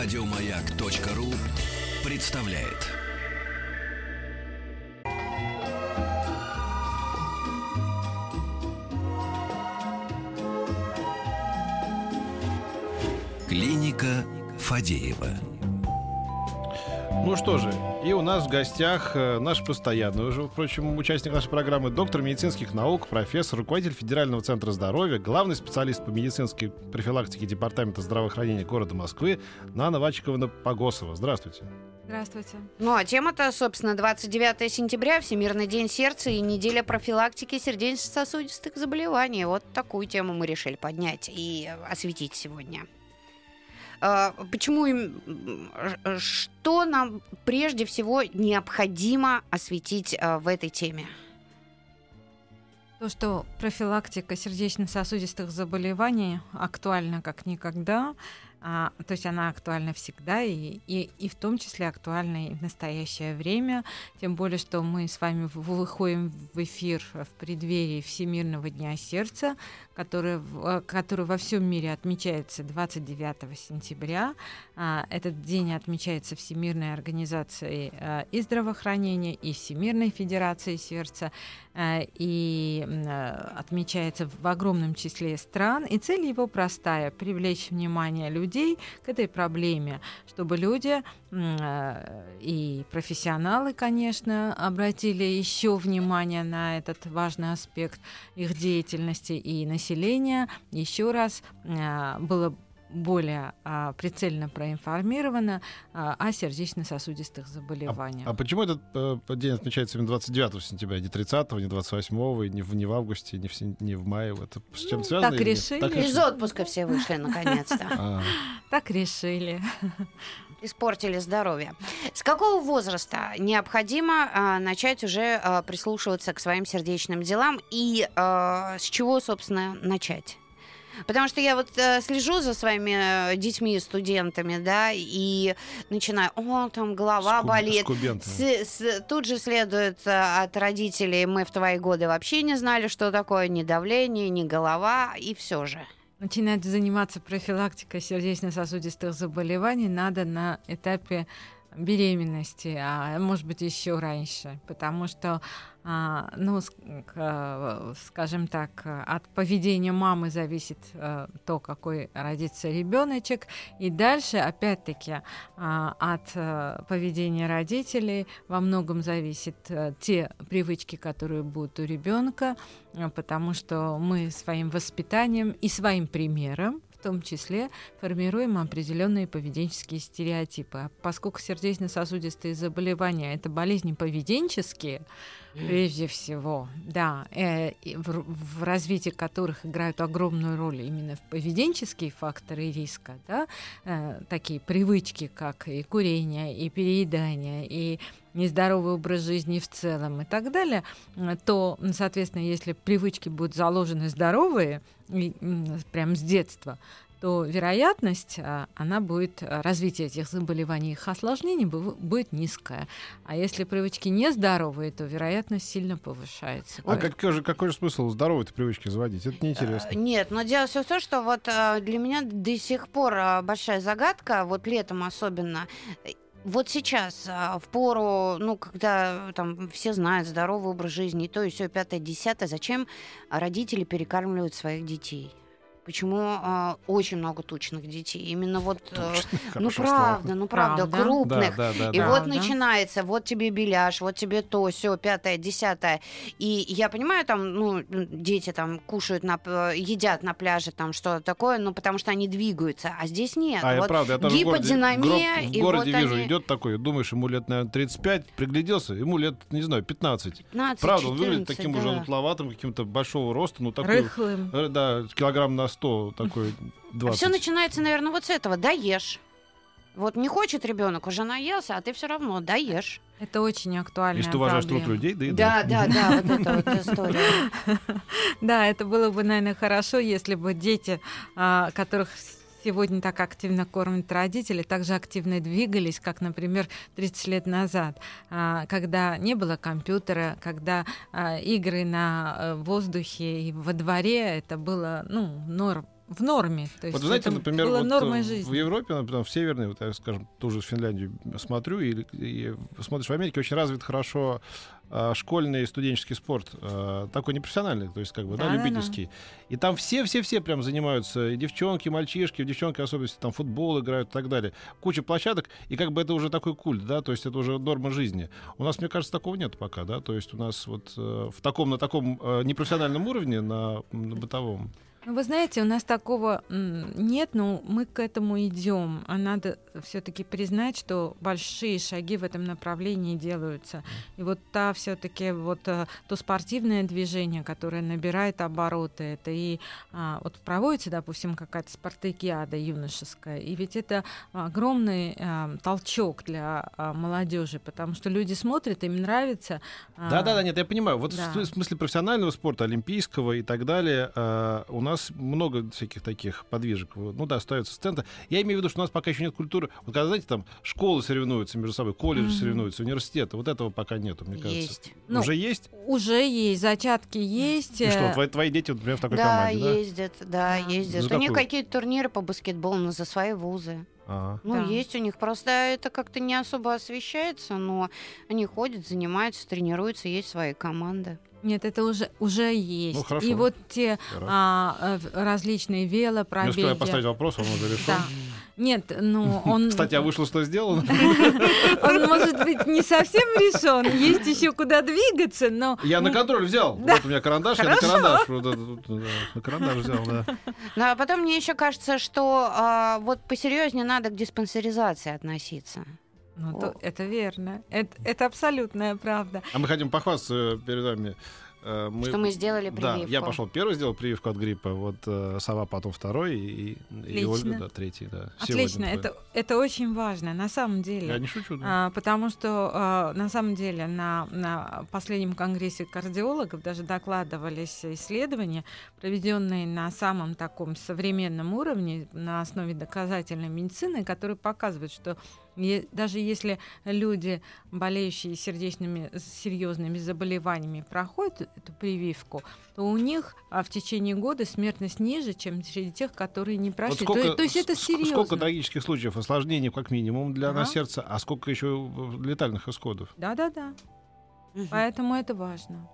Радиомаяк.ру представляет. Клиника Фадеева. Ну что же, и у нас в гостях э, наш постоянный, уже, впрочем, участник нашей программы, доктор медицинских наук, профессор, руководитель Федерального центра здоровья, главный специалист по медицинской профилактике Департамента здравоохранения города Москвы Нана Вачиковна Погосова. Здравствуйте. Здравствуйте. Ну, а тема-то, собственно, 29 сентября, Всемирный день сердца и неделя профилактики сердечно-сосудистых заболеваний. Вот такую тему мы решили поднять и осветить сегодня. А, Почему им, ш- что нам прежде всего необходимо осветить а, в этой теме? То, что профилактика сердечно-сосудистых заболеваний актуальна как никогда, а, то есть она актуальна всегда и, и, и в том числе актуальна и в настоящее время, тем более, что мы с вами выходим в эфир в преддверии Всемирного дня сердца, который, э, который во всем мире отмечается 29 сентября. А, Этот день отмечается Всемирной организацией э, и здравоохранения, и Всемирной федерацией сердца, и м, э, отмечается в огромном числе стран. И цель его простая — привлечь внимание людей к этой проблеме, чтобы люди э, и профессионалы, конечно, обратили еще внимание на этот важный аспект их деятельности и населения еще раз э, было более а, прицельно проинформировано а, о сердечно-сосудистых заболеваниях. А почему этот э, день отмечается именно 29 сентября, не 30 не 28 и не в, не в августе, не в, не в мае? Это с чем связано? Ну, так или нет? решили. Так Из отпуска все вышли, наконец-то. А, Так решили. Испортили здоровье. С какого возраста необходимо а, начать уже а, прислушиваться к своим сердечным делам и а, с чего, собственно, начать? Потому что я вот э, слежу за своими э, детьми, студентами, да, и начинаю, о, там голова скуб- болит. С- с- тут же следует э, от родителей, мы в твои годы вообще не знали, что такое ни давление, ни голова, и все же. Начинать заниматься профилактикой сердечно-сосудистых заболеваний надо на этапе беременности, а может быть еще раньше, потому что, а, ну, скажем так, от поведения мамы зависит э, то, какой родится ребеночек, и дальше, опять-таки, а, от э, поведения родителей во многом зависит э, те привычки, которые будут у ребенка, потому что мы своим воспитанием и своим примером в том числе формируем определенные поведенческие стереотипы. Поскольку сердечно-сосудистые заболевания это болезни поведенческие, прежде всего, да, э, в, в развитии которых играют огромную роль именно поведенческие факторы риска, да, э, такие привычки, как и курение, и переедание, и нездоровый образ жизни в целом и так далее, э, то, соответственно, если привычки будут заложены здоровые, прям с детства, то вероятность, а, она будет, а, развитие этих заболеваний, их осложнений бу- будет низкая. А если привычки нездоровые, то вероятность сильно повышается. а какой же, какой же смысл здоровой привычки заводить? Это Э, неинтересно. Нет, но дело все в том, что вот э, для меня до сих пор э, большая загадка, вот летом особенно. э, Вот сейчас, э, в пору, ну, когда там все знают здоровый образ жизни, и то, и все, пятое, десятое, зачем родители перекармливают своих детей? Почему э, очень много тучных детей? Именно вот, э, ну Хорошее слово. правда, ну правда, Правда. Да, крупных. да, да, И да. вот Правда. начинается, вот тебе беляш, вот тебе то, все, пятое, десятое. И я понимаю, там, ну, дети там кушают, на, п- едят на пляже, там что-то такое, ну, потому что они двигаются, а здесь нет. А, я вот правда, я тоже в городе, гиподинамия, в и городе вот вижу, они идет такой, думаешь, ему лет, наверное, 35, пригляделся, ему лет, не знаю, 15. 15, Правда, он выглядит 14, таким да. уже утловатым, каким-то большого роста, ну такой, Рыхлым. э, да, килограмм на 100, такой 20. Все начинается, наверное, вот с этого. Даешь. Вот не хочет ребенок, уже наелся, а ты все равно даешь. Это очень актуальная Если ты уважаешь труд проблема. людей, да и Да, да, да, вот эта вот история. Да, это было бы, наверное, хорошо, если бы дети, а, которых сегодня так активно кормят родители, также активно двигались, как, например, 30 лет назад, а, когда не было компьютера, когда а, игры на э, воздухе и во дворе это было ну, норм в норме. То есть Вот знаете, например, было вот э, нормой в жизни. Европе, например, в Северной, вот, я, скажем, тоже Финляндию смотрю, и, и смотришь, в Америке очень развит хорошо школьный и студенческий спорт, а, такой непрофессиональный, то есть как бы, да, Да-да-да. любительский. И там все-все-все прям занимаются, и девчонки, и мальчишки, девчонки особенно если там футбол играют и так далее. Куча площадок, и как бы это уже такой культ, да, то есть это уже норма жизни. У нас, мне кажется, такого нет пока, да, то есть у нас вот э, в таком, на таком э, непрофессиональном уровне, на, на бытовом, Ну, вы знаете, у нас такого нет, но мы к этому идем. А надо все-таки признать, что большие шаги в этом направлении делаются. И вот та все-таки вот э, то спортивное движение, которое набирает обороты, это и а, вот проводится, допустим, какая-то спартакиада юношеская, и ведь это огромный а, толчок для молодежи, потому что люди смотрят, им нравится. а, Да, да, да, нет, я понимаю. Вот да. в смысле профессионального спорта, олимпийского и так далее, э, у нас много всяких таких подвижек. Ну да, ставятся сценты. Я имею в виду, что у нас пока еще нет культуры. Вот когда, знаете, там школы соревнуются между собой, колледжи Мгм. соревнуются, университеты, вот этого пока нету, мне кажется. Есть. Ну, Уже есть? Уже есть, зачатки есть. И э, что, твои, твои дети, например, в такой Да, команде, да? ездят, да, Да. ездят. За у них какие-то турниры по баскетболу но за свои вузы. Ага. Ну, Да. есть у них. Просто это как-то не особо освещается, но они ходят, занимаются, тренируются, есть свои команды. Нет, это уже, уже есть. Ну, хорошо. И вот те а, э, различные Не успеваю велопробеги. поставить вопрос, он уже решен. Да. Нет, ну он... Кстати, а вышло, что сделано? Он может быть не совсем решен, есть еще куда двигаться, но... Я на контроль взял. Вот у меня карандаш, я на карандаш. На карандаш взял, да. Ну, а потом мне еще кажется, что а, вот посерьезнее надо к диспансеризации относиться. Ну, то- это верно. Это, это абсолютная правда. А мы хотим похвастаться перед вами. Э, Мы, Что мы сделали Да, прививку. я пошел первый, сделал прививку от гриппа, вот э, Сова потом второй, и, и. Ольга, да, третий, да. Отлично, Сегодня это, это очень важно, на самом деле. Я не шучу, да. А, потому что а, на самом деле на, на последнем конгрессе кардиологов даже докладывались исследования, проведенные на самом таком современном уровне на основе доказательной медицины, которые показывают, что даже если люди, болеющие сердечными серьезными заболеваниями, проходят эту прививку, то у них а, в течение года смертность ниже, чем среди тех, которые не Вот прошли. сколько, то, то есть это серьезно. сколько трагических случаев, осложнений как минимум для Ага. на сердце, а сколько еще летальных исходов. Да-да-да. Мгм. Поэтому это важно.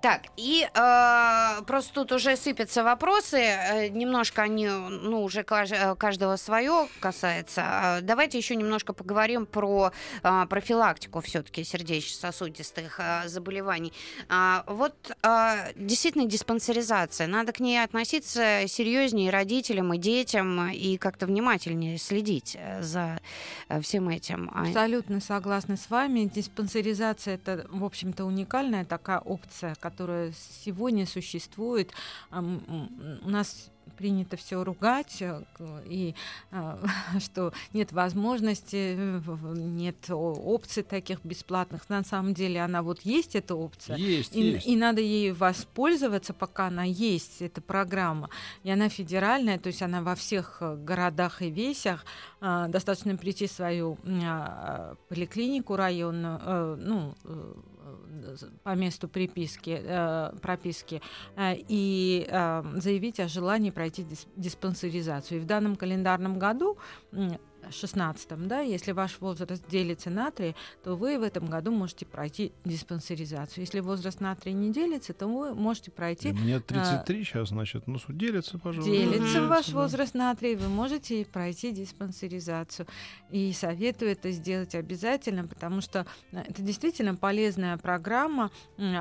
Так, и э, просто тут уже сыпятся вопросы, э, немножко они, ну, уже э, каждого свое касается. А Давайте еще немножко поговорим про э, профилактику все-таки сердечно-сосудистых э, заболеваний. А, вот э, действительно диспансеризация, надо к ней относиться серьезнее родителям, и детям, и как-то внимательнее следить э, за э, всем этим. А- Абсолютно согласна с вами. Диспансеризация это, в общем-то, уникальная такая опция, которая сегодня существует. У нас принято все ругать, э, и а, что нет возможности, э, нет опций таких бесплатных. На самом деле она вот есть, эта опция. Есть, И, есть. и надо ей воспользоваться, пока она есть, эта программа. И она федеральная, то есть она во всех э, городах и весях. А, Достаточно прийти в свою а, поликлинику районную, э, ну, э, э, по месту приписки, э, прописки, э, и э, заявить о желании пройти дис- диспансеризацию. И в данном календарном году, 16 да, если ваш возраст делится на 3, то вы в этом году можете пройти диспансеризацию. Если возраст на 3 не делится, то вы можете пройти Мне 33 сейчас, значит, ну, делится, пожалуйста. делится Мгм. ваш да. возраст на 3, вы можете пройти диспансеризацию. И советую это сделать обязательно, потому что э, это действительно полезная программа.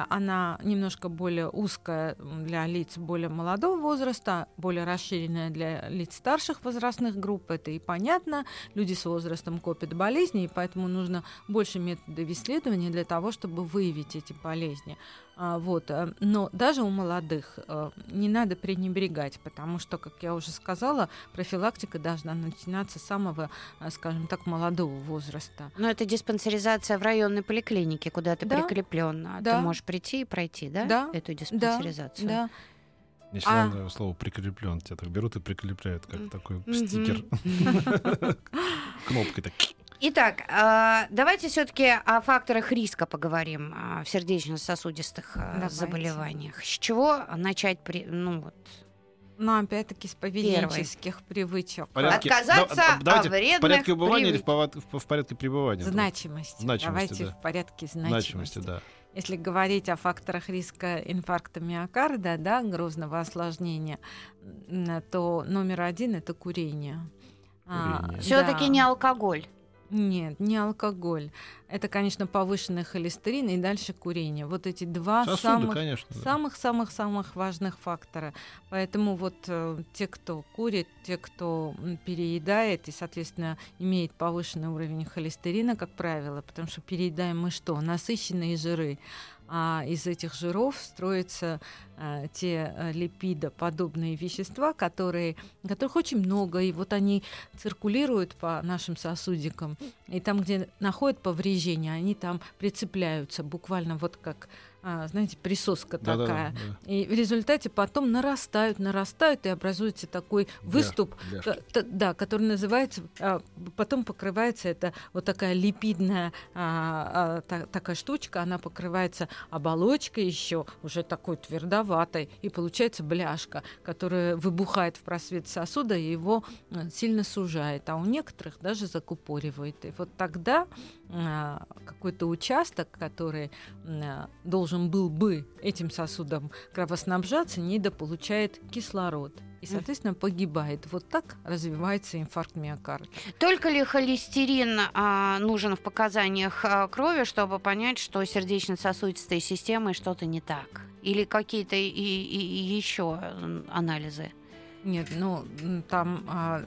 Она немножко более узкая для лиц более молодого возраста, более расширенная для лиц старших возрастных групп. Это и понятно. Люди с возрастом копят болезни, и поэтому нужно больше методов исследования для того, чтобы выявить эти болезни. А, вот. э, Но даже у молодых э, не надо пренебрегать, потому что, как я уже сказала, профилактика должна начинаться с самого, э, скажем так, молодого возраста. Но это диспансеризация в районной поликлинике, куда ты Да. прикреплен. А Да. Ты можешь прийти и пройти, да? Да. Эту диспансеризацию. Да, Всегда А. нравилось слово прикреплен. Тебя так берут и прикрепляют, как такой стикер. Кнопкой так. Итак, а, давайте все-таки о факторах риска поговорим а, в сердечно-сосудистых а, Давайте. заболеваниях. С чего начать? При... Ну вот. Но опять-таки с поведенческих привычек. В порядке- Отказаться да- давайте от вредных в порядке убывания или в, привычек. повод- в- в порядке пребывания? Значимости. Значимости, Давайте да. в порядке Значимости, значимости. да. Если говорить о факторах риска инфаркта миокарда, да, грозного осложнения, то номер один это курение. А, Курение. Все-таки да. не алкоголь. Нет, не алкоголь. Это, конечно, повышенный холестерин и дальше курение. Вот эти два Сосуды, самых конечно. да. самых-самых-самых важных фактора. Поэтому вот э, те, кто курит, те, кто переедает и, соответственно, имеет повышенный уровень холестерина, как правило, потому что переедаем мы что? Насыщенные жиры. А из этих жиров строятся э, те э, липидоподобные вещества, которые, которых очень много, и вот они циркулируют по нашим сосудикам, и там, где находят повреждения, они там прицепляются, буквально вот как, а, знаете, присоска такая. да. И в результате потом нарастают, нарастают, и образуется такой выступ, т- да, который называется, а, потом покрывается это вот такая липидная а, а, та- такая штучка, она покрывается оболочкой еще уже такой твердоватой, и получается бляшка, которая выбухает в просвет сосуда и его э, сильно сужает, а у некоторых даже закупоривает. И вот тогда какой-то участок, который а, должен был бы этим сосудом кровоснабжаться, недополучает кислород. И, соответственно, погибает. Вот так развивается инфаркт миокарда. Только ли холестерин а, нужен в показаниях а, крови, чтобы понять, что сердечно-сосудистой системой что-то не так? Или какие-то и, и- и еще анализы? Нет, ну там, а,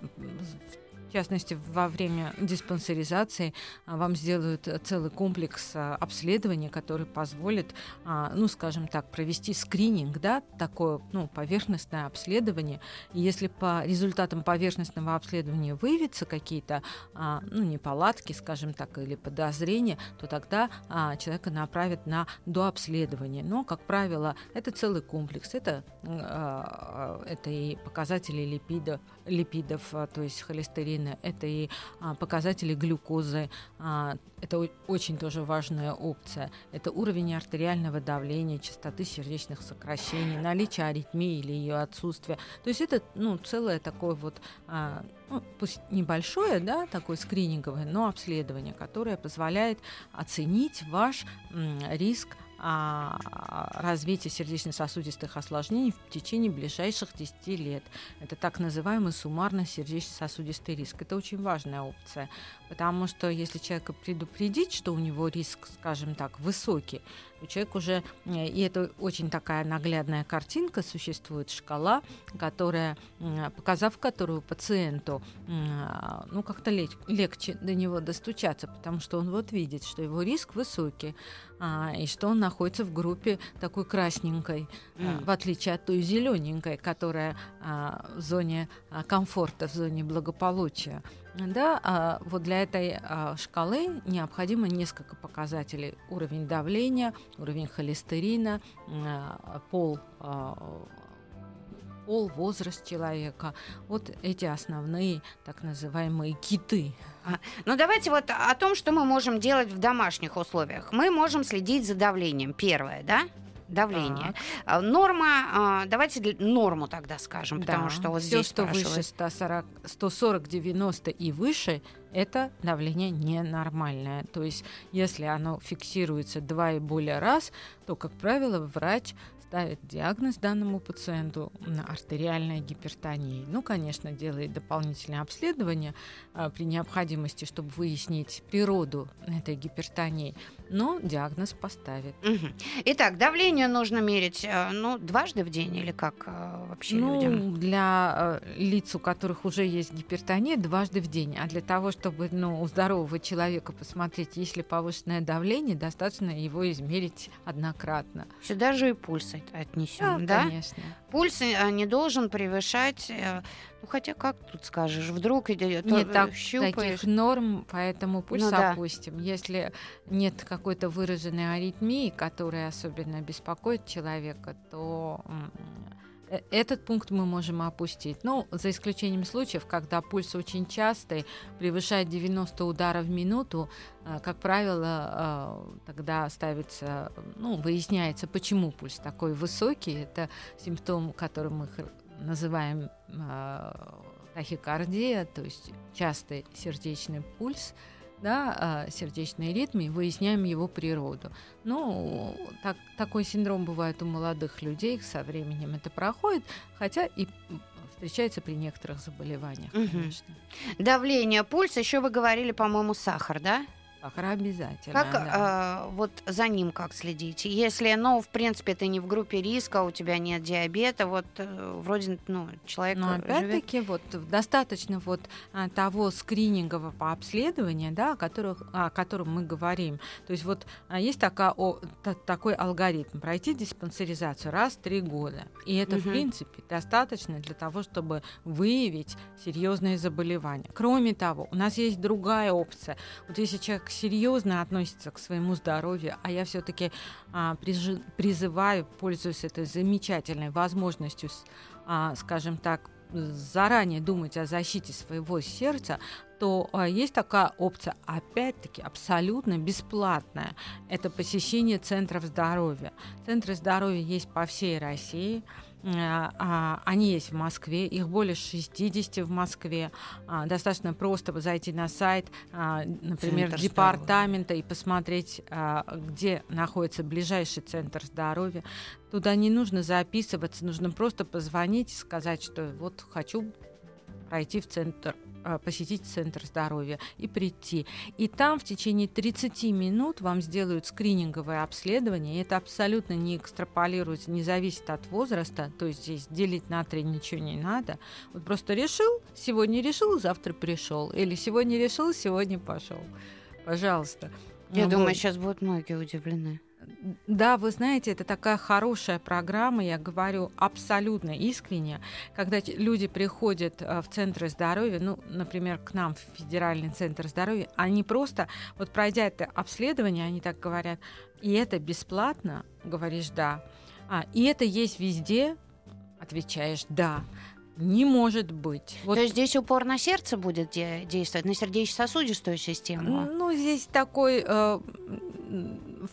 в частности, во время диспансеризации а, вам сделают э, целый комплекс а, обследований, который позволит, а, ну, скажем так, провести скрининг, да, такое, ну, поверхностное обследование. И если по результатам поверхностного обследования выявятся какие-то, ну, неполадки, скажем так, или подозрения, то тогда человека направят на дообследование. Но, как правило, это целый комплекс. Это, это и показатели липида, липидов, а, то есть холестерина, это и а, показатели глюкозы. а, это очень тоже важная опция. Это уровень артериального давления, частоты сердечных сокращений, наличие аритмии или ее отсутствие. То есть это ну, целое такое вот, ну, пусть небольшое, да, такое скрининговое, но обследование, которое позволяет оценить ваш риск развития сердечно-сосудистых осложнений в течение ближайших 10 лет. Это так называемый суммарно сердечно-сосудистый риск. Это очень важная опция, потому что если человека предупредить, что у него риск, скажем так, высокий, то человек уже, э, и это очень такая наглядная картинка, существует шкала, которая, показав которую пациенту, а, ну, как-то лег- легче до него достучаться, потому что он вот видит, что его риск высокий, а, и что он находится в группе такой красненькой, а, в отличие от той зелененькой, которая в зоне комфорта, в зоне благополучия. Да, а, вот для этой а, шкалы необходимо несколько показателей: уровень давления, уровень холестерина, а, пол. пол, возраст человека. Вот эти основные так называемые киты. Ну, давайте вот о том, что мы можем делать в домашних условиях. Мы можем следить за давлением. Первое, да? Давление. Так. А, Норма, а, давайте норму тогда скажем, потому Да, что вот все, здесь что выше спрашивают. 140, 140, 90 и выше, это давление ненормальное. То есть, если оно фиксируется два и более раз, то, как правило, врач ставит диагноз данному пациенту на артериальная гипертония. Ну, конечно, делает дополнительное обследование а, при необходимости, чтобы выяснить природу этой гипертонии, но диагноз поставит. Мгм. Итак, давление нужно мерить, э, ну, дважды в день или как э, вообще ну, людям? для э, лиц, у которых уже есть гипертония, дважды в день. А для того, чтобы ну, у здорового человека посмотреть, есть ли повышенное давление, достаточно его измерить однократно. Сюда же и пульс от- отнесем, да? конечно. Пульс э, не должен превышать, э, ну, хотя как тут скажешь, вдруг идет, Нет то, так, щупаешь. таких норм, поэтому пульс Ну да. опустим. Если нет какой-то выраженной аритмии, которая особенно беспокоит человека, то этот пункт мы можем опустить. Ну, за исключением случаев, когда пульс очень частый, превышает 90 ударов в минуту, э, как правило, э, тогда ставится, ну, выясняется, почему пульс такой высокий. Это симптом, который мы называем э, тахикардия, то есть частый сердечный пульс, да, э, сердечный ритм, и выясняем его природу. Ну, так, такой синдром бывает у молодых людей, со временем это проходит, хотя и встречается при некоторых заболеваниях, конечно. Давление, пульс, еще вы говорили, по-моему, сахар, да? Сахар обязательно. Как да. э, вот за ним как следить? Если, ну, в принципе, ты не в группе риска, у тебя нет диабета, вот э, вроде, ну, человек Но живет. опять-таки вот достаточно вот а, того скринингового обследования, да, о, которых, о котором мы говорим. То есть вот а, есть такая, о, та- такой алгоритм пройти диспансеризацию раз в три года, и это в Мгм. принципе достаточно для того, чтобы выявить серьезные заболевания. Кроме того, у нас есть другая опция. Вот если человек серьезно относится к своему здоровью, а я все-таки призываю, пользуясь этой замечательной возможностью, а, скажем так, заранее думать о защите своего сердца, то а, есть такая опция, опять-таки, абсолютно бесплатная. Это посещение центров здоровья. Центры здоровья есть по всей России. А, а, Они есть в Москве, их более 60 в Москве. А, Достаточно просто зайти на сайт, например, Центр департамента и посмотреть, где находится ближайший центр здоровья. Туда не нужно записываться, нужно просто позвонить и сказать, что вот хочу пройти в центр посетить центр здоровья и прийти. И там в течение 30 минут вам сделают скрининговое обследование. И это абсолютно не экстраполируется, не зависит от возраста. То есть здесь делить на три ничего не надо. Вот просто решил, сегодня решил, завтра пришел. Или сегодня решил, сегодня пошел. Пожалуйста. Я Вот. думаю, сейчас будут многие удивлены. Да, вы знаете, это такая хорошая программа, я говорю абсолютно искренне, когда люди приходят э, в центры здоровья, ну, например, к нам в Федеральный центр здоровья, они просто, вот пройдя это обследование, они так говорят, и это бесплатно, говоришь, да, а, и это есть везде, отвечаешь, да, не может быть. Вот То есть здесь упор на сердце будет де- действовать, на сердечно-сосудистую систему? Ну, здесь такой, э,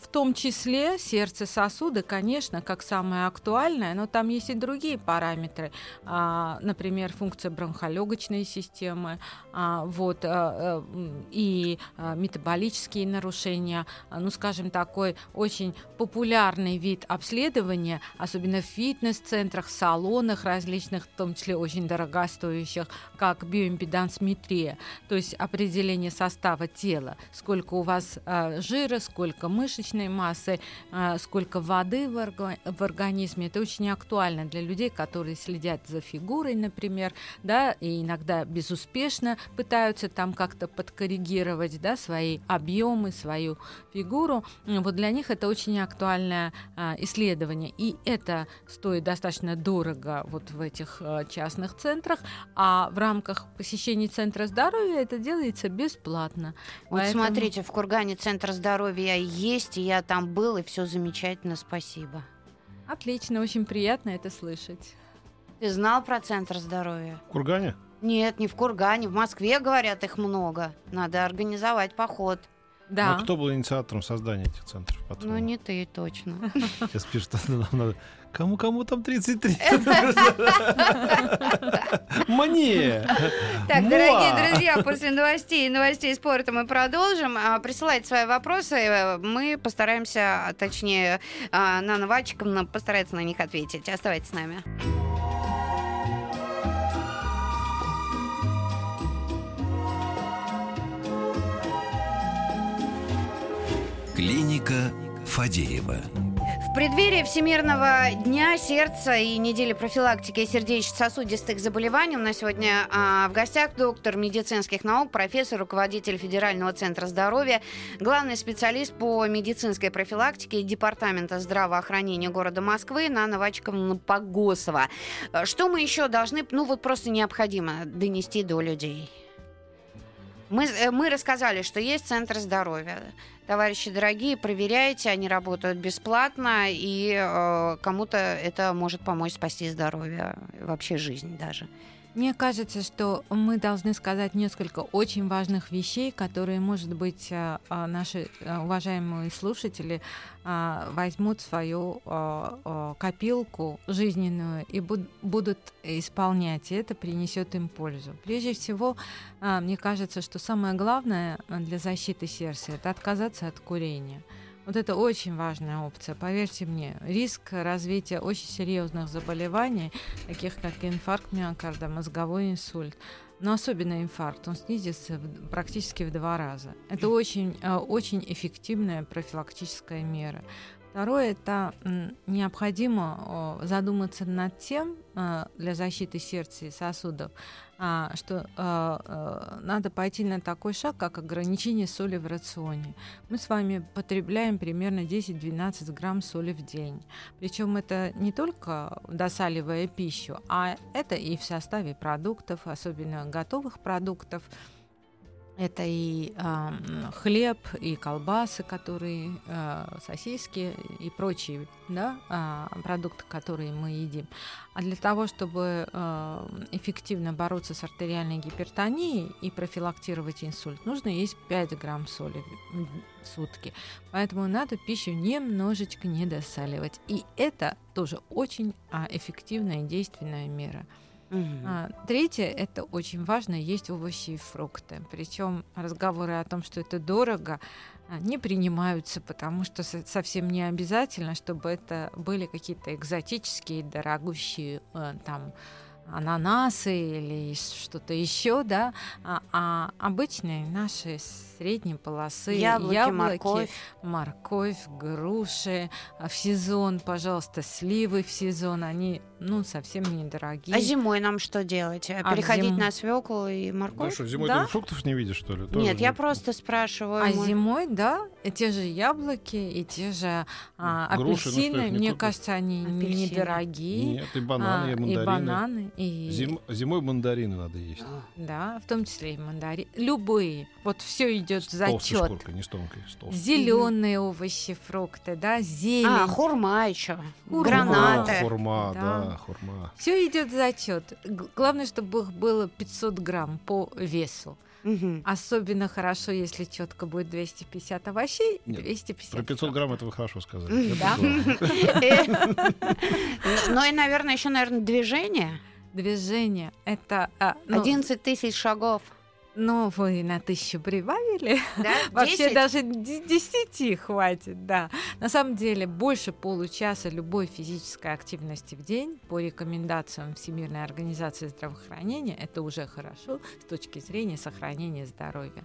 в том числе сердце сосуды, конечно, как самое актуальное, но там есть и другие параметры, А, например, функция бронхолегочной системы, а, вот, а, э, и а, метаболические нарушения, А, ну, скажем, такой очень популярный вид обследования, особенно в фитнес-центрах, салонах различных, в том числе очень дорогостоящих, как биоимпедансметрия, то есть определение состава тела, сколько у вас а, жира, сколько мышечной массы, а, сколько воды в, орга- в организме. Это очень актуально для людей, которые следят за фигурой, например, да, и иногда безуспешно пытаются там как-то подкоррегировать, да, свои объемы, свою фигуру. Вот для них это очень актуальное а, исследование, и это стоит достаточно дорого вот в этих а, частных центрах, а в рамках посещения центра здоровья это делается бесплатно. Вот Поэтому- смотрите, в Кургане центр здоровья есть, и я там был, и все замечательно, спасибо. Отлично, очень приятно это слышать. Ты знал про центр здоровья? В Кургане? Нет, не в Кургане, в Москве, говорят, их много. Надо организовать поход. Да. Ну, кто был инициатором создания этих центров? Ну, по-твоему? не ты точно. Сейчас пишут, что нам надо... Кому-кому там 33? Мне! Так, дорогие друзья, после новостей и новостей спорта мы продолжим. А, Присылайте свои вопросы, э, мы постараемся, а, точнее, а, Нана Вачиковна постарается на них ответить. Оставайтесь с нами. Клиника Фадеева. Преддверии Всемирного дня сердца и недели профилактики сердечно-сосудистых заболеваний у нас сегодня а, в гостях доктор медицинских наук, профессор, руководитель Федерального центра здоровья, главный специалист по медицинской профилактике Департамента здравоохранения города Москвы Нана Вачиковна Погосова. Э, Что мы еще должны, ну вот просто необходимо донести до людей? Мы, э, мы рассказали, что есть центр здоровья. Товарищи дорогие, проверяйте, они работают бесплатно, и э, кому-то это может помочь спасти здоровье, вообще жизнь даже. Мне кажется, что мы должны сказать несколько очень важных вещей, которые, может быть, а, а, наши а, уважаемые слушатели возьмут свою копилку жизненную и будут исполнять, и это принесет им пользу. Прежде всего, мне кажется, что самое главное для защиты сердца – это отказаться от курения – вот это очень важная опция, поверьте мне. Риск развития очень серьезных заболеваний, таких как инфаркт миокарда, мозговой инсульт, но особенно инфаркт, он снизится в, практически в два раза. Это очень, э, очень эффективная профилактическая мера. Второе, это необходимо задуматься над тем э, для защиты сердца и сосудов, а, что а, надо пойти на такой шаг, как ограничение соли в рационе. Мы с вами потребляем примерно 10-12 грамм соли в день. Причем это не только досаливая пищу, а это и в составе продуктов, особенно готовых продуктов. Это и э, хлеб, и колбасы, которые э, сосиски и прочие да, э, продукты, которые мы едим. А для того, чтобы э, эффективно бороться с артериальной гипертонией и профилактировать инсульт, нужно есть 5 грамм соли в сутки. Поэтому надо пищу немножечко недосаливать. И это тоже очень а, эффективная и действенная мера. Угу. А, третье, это очень важно, есть овощи и фрукты. Причем разговоры о том, что это дорого, а, не принимаются, потому что совсем не обязательно, чтобы это были какие-то экзотические, дорогущие э, там ананасы или что-то еще, да, а, а обычные наши средней полосы яблоки, яблоки морковь. морковь, груши в сезон, пожалуйста, сливы в сезон, они ну совсем недорогие. А зимой нам что делать? А Переходить зим... на свеклу и морковь? Да что, зимой да? ты фруктов не видишь что ли? Тоже Нет, я просто спрашиваю. А мой... зимой, да, те же яблоки и те же а, Груши, апельсины, ну, мне кажется, они апельсины. недорогие. Нет, и бананы, а, и мандарины. И бананы, и... Зим... Зимой мандарины надо есть. Да, в том числе и мандарины. Любые. Вот все идет в зачет. Шкуркой, не с тонкой, с Зеленые овощи, фрукты, да, зелень. А, хурма еще. Гранаты. Хурма, да, да хурма. Все идет в зачет. Главное, чтобы их было 500 грамм по весу. Угу. Особенно хорошо, если четко будет 250 овощей. Нет, 250 про 500 грамм это вы хорошо сказали. Да. Ну и, наверное, еще, наверное, движение. Движение. Это... 11 а, ну, тысяч шагов. Ну, вы на тысячу прибавили. Да? Вообще даже десяти хватит, да. На самом деле больше получаса любой физической активности в день по рекомендациям Всемирной организации здравоохранения это уже хорошо с точки зрения сохранения здоровья.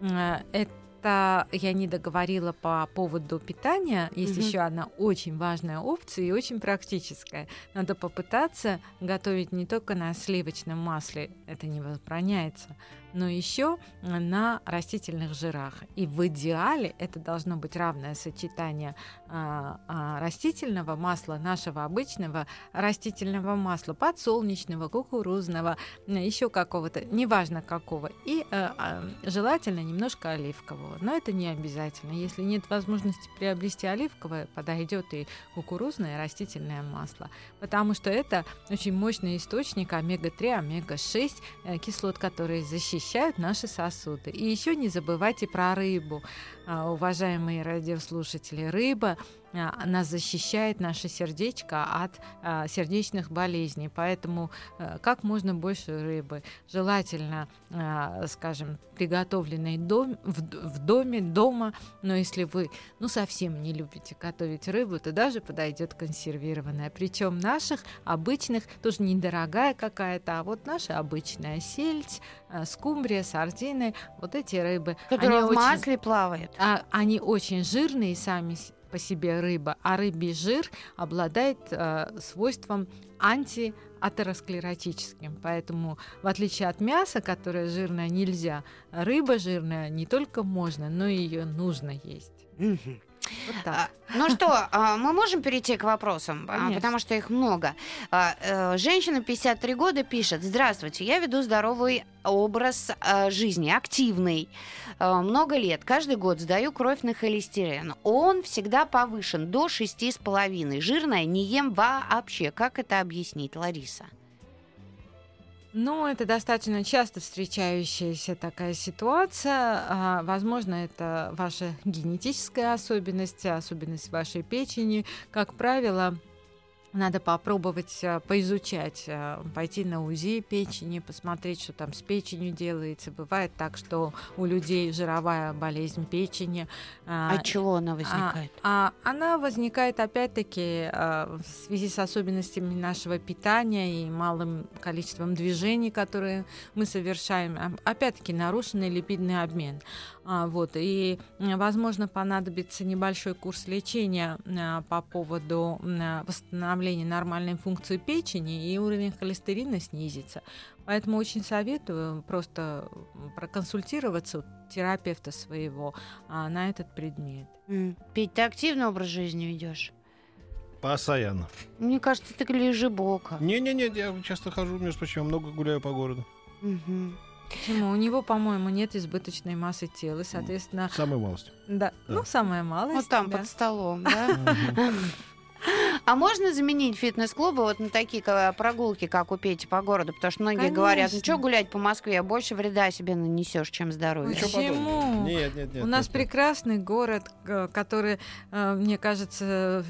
Это это я не договорила по поводу питания. Есть угу. еще одна очень важная опция и очень практическая. Надо попытаться готовить не только на сливочном масле, это не возбраняется, но еще на растительных жирах. И в идеале это должно быть равное сочетание а, а, растительного масла, нашего обычного растительного масла, подсолнечного, кукурузного, еще какого-то, неважно какого, и а, а, желательно немножко оливкового. Но это не обязательно. Если нет возможности приобрести оливковое, подойдет и кукурузное, и растительное масло, потому что это очень мощный источник омега-3, омега-6 э, кислот, которые защищают защищают наши сосуды. И еще не забывайте про рыбу, а, уважаемые радиослушатели. Рыба она защищает наше сердечко от а, сердечных болезней. Поэтому а, как можно больше рыбы. Желательно, а, скажем, приготовленной дом, в, в доме, дома. Но если вы ну, совсем не любите готовить рыбу, то даже подойдет консервированная. Причем наших обычных, тоже недорогая какая-то, а вот наша обычная сельдь, а, скумбрия, сардины, вот эти рыбы. Которые в очень, масле плавают. А, они очень жирные сами по себе рыба, а рыбий жир обладает э, свойством антиатеросклеротическим. Поэтому, в отличие от мяса, которое жирное нельзя, рыба жирная не только можно, но и ее нужно есть. Вот так. А, ну что, а, мы можем перейти к вопросам, а, Конечно. потому что их много. Э, женщина 53 года пишет: Здравствуйте, я веду здоровый образ жизни, активный. Много лет, каждый год сдаю кровь на холестерин. Он всегда повышен до 6,5. Жирное не ем вообще. Как это объяснить, Лариса? Ну, это достаточно часто встречающаяся такая ситуация. А, возможно, это ваша генетическая особенность, особенность вашей печени. Как правило, надо попробовать э, поизучать, э, пойти на УЗИ печени, посмотреть, что там с печенью делается. Бывает так, что у людей жировая болезнь печени. А от чего она возникает? А, а она возникает опять-таки в связи с особенностями нашего питания и малым количеством движений, которые мы совершаем. Опять-таки нарушенный липидный обмен. А, вот, и, возможно, понадобится небольшой курс лечения а, по поводу а, восстановления нормальной функции печени, и уровень холестерина снизится. Поэтому очень советую просто проконсультироваться у терапевта своего на этот предмет. Петь, ты активный образ жизни ведешь? Постоянно. Мне кажется, ты лежебока. Не-не-не, я часто хожу, между прочим, много гуляю по городу. Угу. Почему? У него, по-моему, нет избыточной массы тела, соответственно... Самая малость. Да, да. ну, самая малость. Вот там, да. под столом, да? А можно заменить фитнес-клубы вот на такие прогулки, как у Пети по городу? Потому что многие Конечно. говорят, ну что гулять по Москве, больше вреда себе нанесешь, чем здоровье. Почему? Нет, нет, нет. У нас нет, прекрасный нет. город, который, э, мне кажется...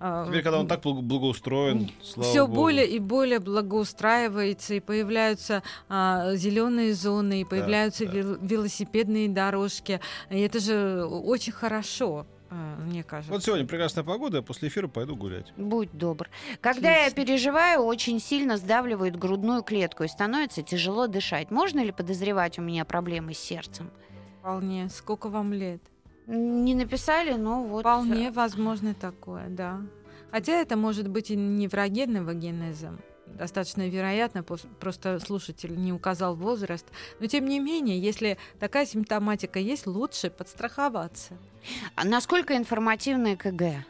Э, Теперь, когда он так благоустроен, Все более и более благоустраивается, и появляются а, зеленые зоны, и появляются да, да. велосипедные дорожки. И это же очень хорошо. А, мне кажется. Вот сегодня прекрасная погода, я после эфира пойду гулять. Будь добр. Когда Отлично. я переживаю, очень сильно сдавливает грудную клетку и становится тяжело дышать. Можно ли подозревать у меня проблемы с сердцем? Вполне. Сколько вам лет? Не написали, но вот... Вполне возможно такое, да. Хотя это может быть и неврогенного генеза достаточно вероятно, просто слушатель не указал возраст. Но тем не менее, если такая симптоматика есть, лучше подстраховаться. А насколько информативное КГ?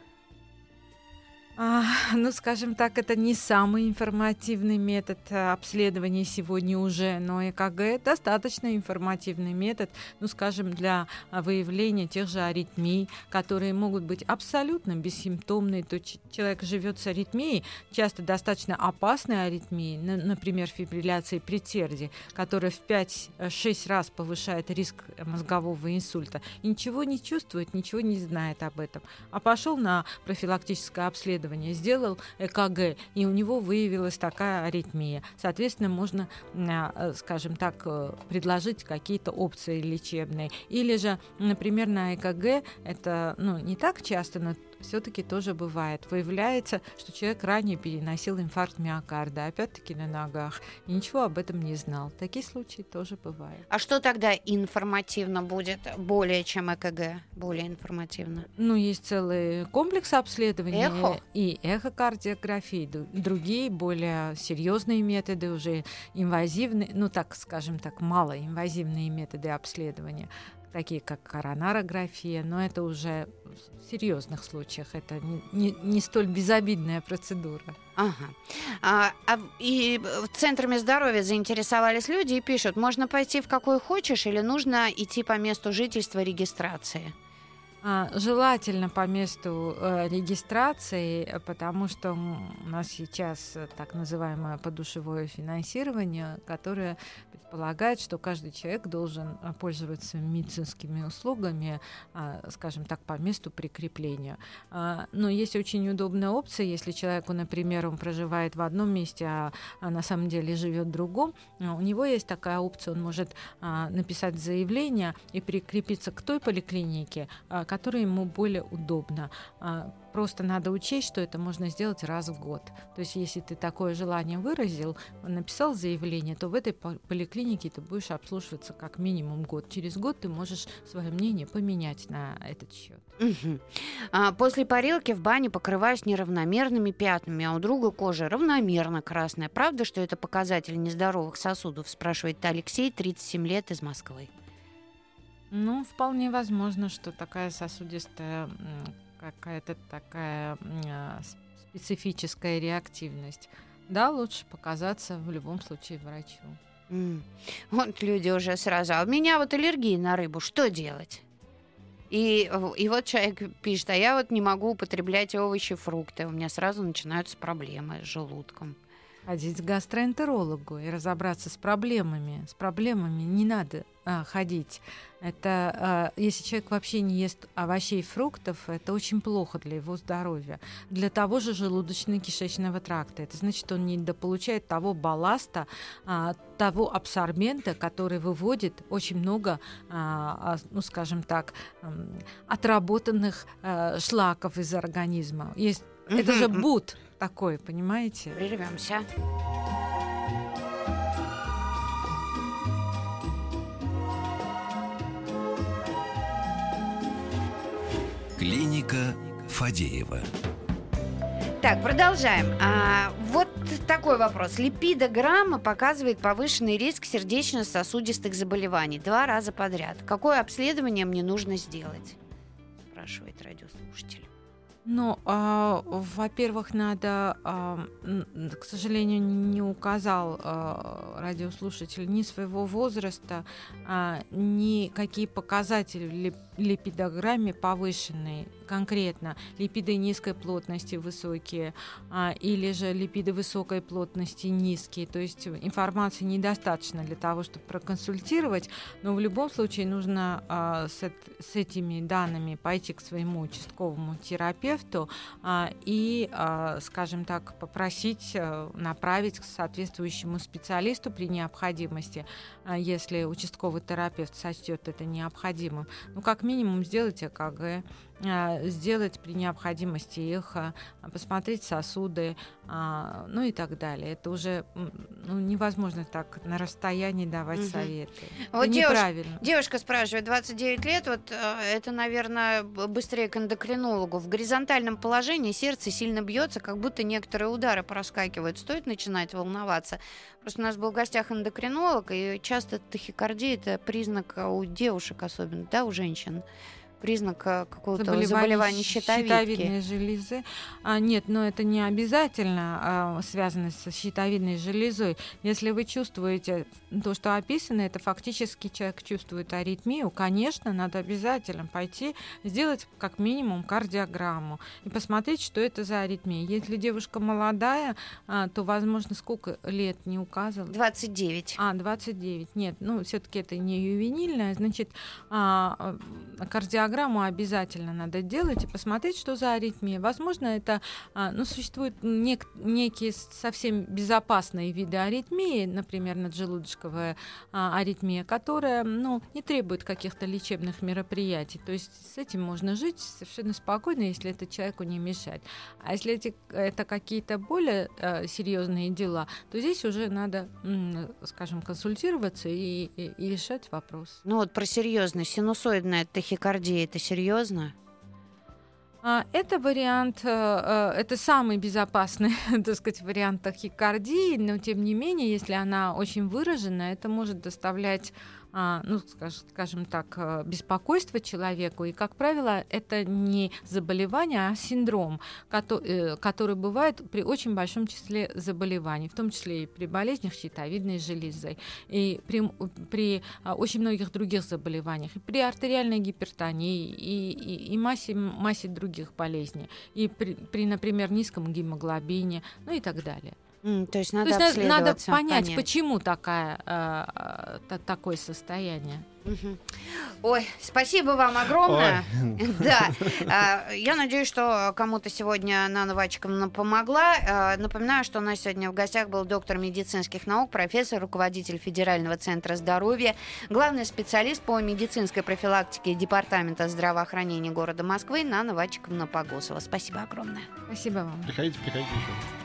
А, ну, скажем так, это не самый информативный метод э, обследования сегодня уже, но ЭКГ достаточно информативный метод, ну, скажем, для а, выявления тех же аритмий, которые могут быть абсолютно бессимптомные. То человек живет с аритмией, часто достаточно опасной аритмией, например, фибрилляцией предсердий, которая в 5-6 раз повышает риск мозгового инсульта, и ничего не чувствует, ничего не знает об этом. А пошел на профилактическое обследование обследование, сделал ЭКГ, и у него выявилась такая аритмия. Соответственно, можно, а, скажем так, э, предложить какие-то опции лечебные. Или же, например, на ЭКГ это ну, не так часто, но все-таки тоже бывает. Выявляется, что человек ранее переносил инфаркт миокарда, опять-таки на ногах, и ничего об этом не знал. Такие случаи тоже бывают. А что тогда информативно будет более чем ЭКГ? Более информативно? Ну, есть целый комплекс обследований. Эхо? И эхокардиографии, другие более серьезные методы, уже инвазивные, ну так скажем так, малоинвазивные методы обследования такие как коронарография, но это уже в серьезных случаях, это не, не, не столь безобидная процедура. Ага. А, а, и центрами здоровья заинтересовались люди и пишут, можно пойти в какой хочешь или нужно идти по месту жительства регистрации? А, желательно по месту э, регистрации, потому что у нас сейчас так называемое подушевое финансирование, которое предполагает, что каждый человек должен а, пользоваться медицинскими услугами, а, скажем так, по месту прикрепления. Но есть очень удобная опция, если человеку, например, он проживает в одном месте, а, на самом деле живет в другом, у него есть такая опция, он может написать заявление и прикрепиться к той поликлинике, которое ему более удобно. А, просто надо учесть, что это можно сделать раз в год. То есть, если ты такое желание выразил, написал заявление, то в этой поликлинике ты будешь обслуживаться как минимум год. Через год ты можешь свое мнение поменять на этот счет. Угу. А, после парилки в бане покрываюсь неравномерными пятнами, а у друга кожа равномерно красная. Правда, что это показатель нездоровых сосудов? Спрашивает Алексей, 37 лет, из Москвы. Ну, вполне возможно, что такая сосудистая какая-то такая а, специфическая реактивность. Да, лучше показаться в любом случае врачу. Mm. Вот люди уже сразу. А у меня вот аллергия на рыбу. Что делать? И, и вот человек пишет, а я вот не могу употреблять овощи, фрукты. У меня сразу начинаются проблемы с желудком. ходить к гастроэнтерологу и разобраться с проблемами. С проблемами не надо а, ходить. Это а, если человек вообще не ест овощей и фруктов, это очень плохо для его здоровья. Для того же желудочно-кишечного тракта. Это значит, он не дополучает того балласта, а, того абсорбента, который выводит очень много, а, ну скажем так, отработанных а, шлаков из организма. Есть, это же буд такой, понимаете? Прервемся. Клиника Фадеева. Так, продолжаем. А, вот такой вопрос. Липидограмма показывает повышенный риск сердечно-сосудистых заболеваний два раза подряд. Какое обследование мне нужно сделать? Спрашивает радиослушатель. Ну, а, во-первых, надо, а, к сожалению, не указал а, радиослушатель ни своего возраста, а, ни какие показатели в липидограмме повышенные конкретно липиды низкой плотности высокие а, или же липиды высокой плотности низкие. То есть информации недостаточно для того, чтобы проконсультировать, но в любом случае нужно а, с, с этими данными пойти к своему участковому терапевту а, и, а, скажем так, попросить а, направить к соответствующему специалисту при необходимости, а, если участковый терапевт сочтет это необходимым. Ну, как минимум сделать ЭКГ, сделать при необходимости их, а, посмотреть сосуды, а, ну и так далее. Это уже ну, невозможно так на расстоянии давать угу. советы. Вот это неправильно. Девушка спрашивает, 29 лет, вот это, наверное, быстрее к эндокринологу. В горизонтальном положении сердце сильно бьется, как будто некоторые удары проскакивают. Стоит начинать волноваться? Просто у нас был в гостях эндокринолог, и часто тахикардия это признак у девушек особенно, да, у женщин признак какого-то заболевания, заболевания щитовидки. щитовидной железы. А, нет, но это не обязательно а, связано с щитовидной железой. Если вы чувствуете то, что описано, это фактически человек чувствует аритмию, конечно, надо обязательно пойти сделать как минимум кардиограмму и посмотреть, что это за аритмия. Если девушка молодая, а, то, возможно, сколько лет не указывал? 29. А, 29. Нет, ну, все-таки это не ювенильная. Значит, а, кардиограмму обязательно надо делать и посмотреть, что за аритмия. Возможно, это, а, ну, существуют нек- некие совсем безопасные виды аритмии, например, наджелудочковая а, аритмия, которая ну, не требует каких-то лечебных мероприятий. То есть с этим можно жить совершенно спокойно, если это человеку не мешает. А если эти, это какие-то более а, серьезные дела, то здесь уже надо, скажем, консультироваться и, и, и решать вопрос. Ну вот про серьезно. Синусоидная тахикардия это серьезно? А, это вариант, э, э, это самый безопасный, так сказать, вариант тахикардии, но тем не менее, если она очень выражена, это может доставлять ну, скажем так, э, беспокойство человеку. И, как правило, это не заболевание, а синдром, э, который бывает при очень большом числе заболеваний, в том числе и при болезнях щитовидной железы, и при, при а, очень многих других заболеваниях, и при артериальной гипертонии, и, и, и массе, массе других болезней, и при, при, например, низком гемоглобине, ну и так далее. Mm, то есть надо, то есть надо понять, понять, почему такая, э, э, такое состояние. Ой, спасибо вам огромное. Ой. Да, а, я надеюсь, что кому-то сегодня нановачкам помогла. А, напоминаю, что у нас сегодня в гостях был доктор медицинских наук, профессор, руководитель Федерального центра здоровья, главный специалист по медицинской профилактике Департамента здравоохранения города Москвы Нана Вачиковна Погосова. Спасибо огромное. Спасибо вам. Приходите, приходите еще.